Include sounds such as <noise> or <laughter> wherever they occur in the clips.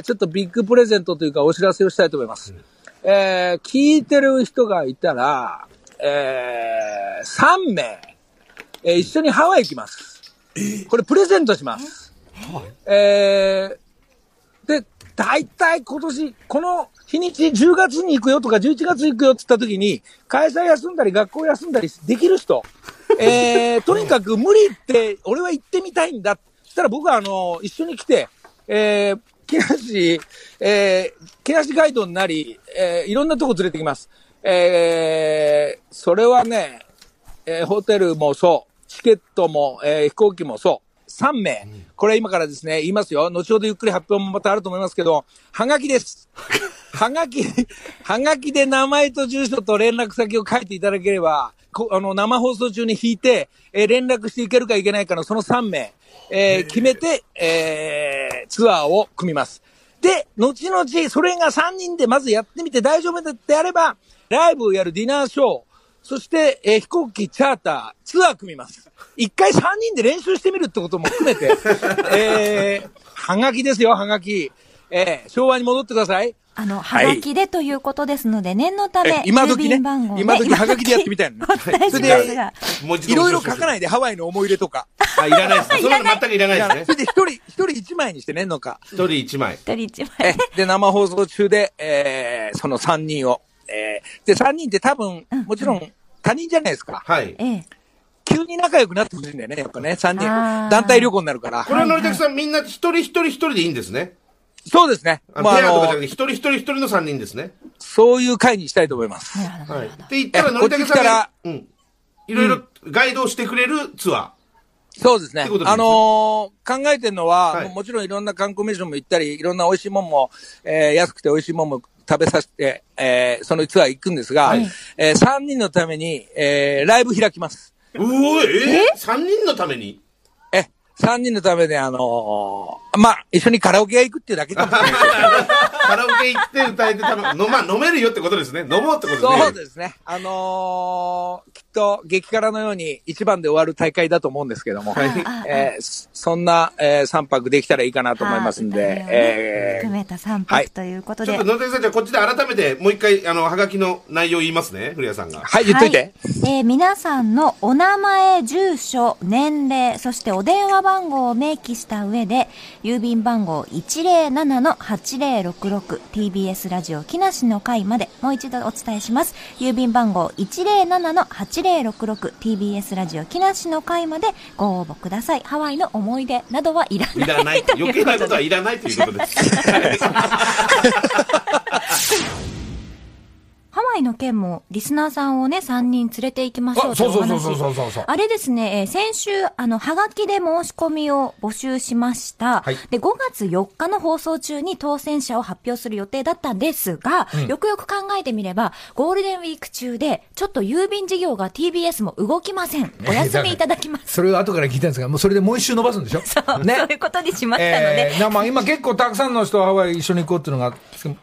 ー、ちょっとビッグプレゼントというかお知らせをしたいと思います。えー、聞いてる人がいたら、えー、3名、えー一緒にハワイ行きます。これプレゼントします。え？ー、で、大体今年、この日にち10月に行くよとか11月に行くよって言った時に、会社休んだり学校休んだりできる人、えー、<laughs> とにかく無理って、俺は行ってみたいんだ。そしたら僕はあの、一緒に来て、えー、木梨、えー、木梨ガイドになり、えー、いろんなとこ連れてきます。えー、それはね、えーホテルもそう、チケットも、えー飛行機もそう、3名。これ今からですね、言いますよ。後ほどゆっくり発表もまたあると思いますけど、はがきです。<laughs> はがき、はがきで名前と住所と連絡先を書いていただければ、こあの、生放送中に引いて、えー連絡していけるかいけないかのその3名、えー決めて、えーツアーを組みます。で、後々、それが3人でまずやってみて大丈夫だってやれば、ライブをやるディナーショー、そして、えー飛行機、チャーター、ツアー組みます。一回3人で練習してみるってことも含めて、<laughs> えー、はがきですよ、はがき。えー昭和に戻ってください。あの、はがきでということですので、念のためえ、今時ね郵便番号。今時はがきでやってみたいのね <laughs> お伝えしますそれでいろいろ書かないいで、ハワイの思い出とか。あ、いらないです。それは全くいらないですねそ。れで一人、一人一枚にしてね、んのか。一人一枚。一人一枚え。で、生放送中で、えー、その3人を。えー、で、3人って多分、もちろん他人じゃないですか。はい。ええ。急に仲良くなってほしいんだよね、やっぱね、3人団体旅行になるからこ。れはのりたけさんみんな一人一人一人でいいんですね。そうですね。あまあ、あのペアとかじゃなくて、一人一人一人の三人ですね。そういう会にしたいと思います。はい。って言ったら、えのりたけさんがうん。いろいろガイドをしてくれるツアそうですね。ってことですねあのー考えてるのは、はいももちろんいろんな観光名所も行ったり、いろんな美味しいもんも、えー安くて美味しいもんも食べさせて、えーそのツアー行くんですが、はいえー3人のために、えーライブ開きます。ー。うおえー、三人のために？三、人のためで、あのーまあ、一緒にカラオケ屋行くっていうだけかもしれない。<laughs> カラオケ行って歌えてたの、のまあ、飲めるよってことですね。飲もうってことですね。そうですね。あのーきっと激辛のように一番で終わる大会だと思うんですけども、はいえーそそんな、え3泊できたらいいかなと思いますんで、はいえー含めた3はい泊ということで。ちょっと、のりたけさん、じゃあこっちで改めて、もう一回、あの、はがきの内容言いますね、古谷さんが。はい、言っといて。はいえー皆さんのお名前、住所、年齢、そしてお電話番号を明記した上で、郵便番号 107-8066TBS ラジオ木梨の会まで、もう一度お伝えします。郵便番号 107-8066TBS ラジオ木梨の会までご応募ください。ハワイの思い出などはいらない。いらない。余計なことではいらないということです。<laughs> ハワイの件もリスナーさんをね、3人連れて行きましょうあそうそうそうというお話そうそう。そうあれですね、えー先週、あの、はがきで申し込みを募集しました。はい。で、5月4日の放送中に当選者を発表する予定だったんですが、よくよく考えてみれば、ゴールデンウィーク中で、ちょっと郵便事業が TBS も動きません。お休みいただきます。それを後から聞いたんですが、もうそれでもう一周伸ばすんでしょ？<laughs> そう、そういうことにしましたので、えーなまあ、今結構たくさんの人はハワイ一緒に行こうっていうのが、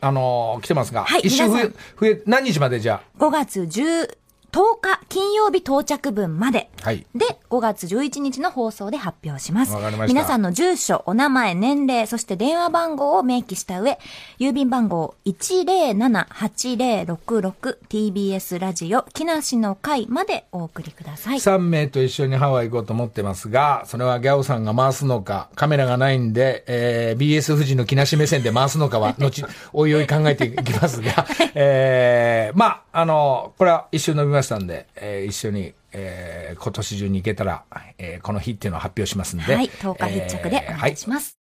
あのー来てますが、はい一周増え増え、何日までじゃ5月10、10日金曜日到着分まで。はいで、5月11日の放送で発表します。わかりました皆さんの住所、お名前、年齢、そして電話番号を明記した上、郵便番号 107-8066TBS ラジオ木梨の会までお送りくださあ、い。3名と一緒にハワイ行こうと思ってますが、それはギャオさんが回すのか、カメラがないんで、えー BS 富士の木梨目線で回すのかは、後、おいおい考えていきますが、えーまあ、あのこれは一周伸びましたんで、えー一緒に、えー今年中に行けたら、えーこの日っていうのを発表しますんで。はい、10日必着でお願いします。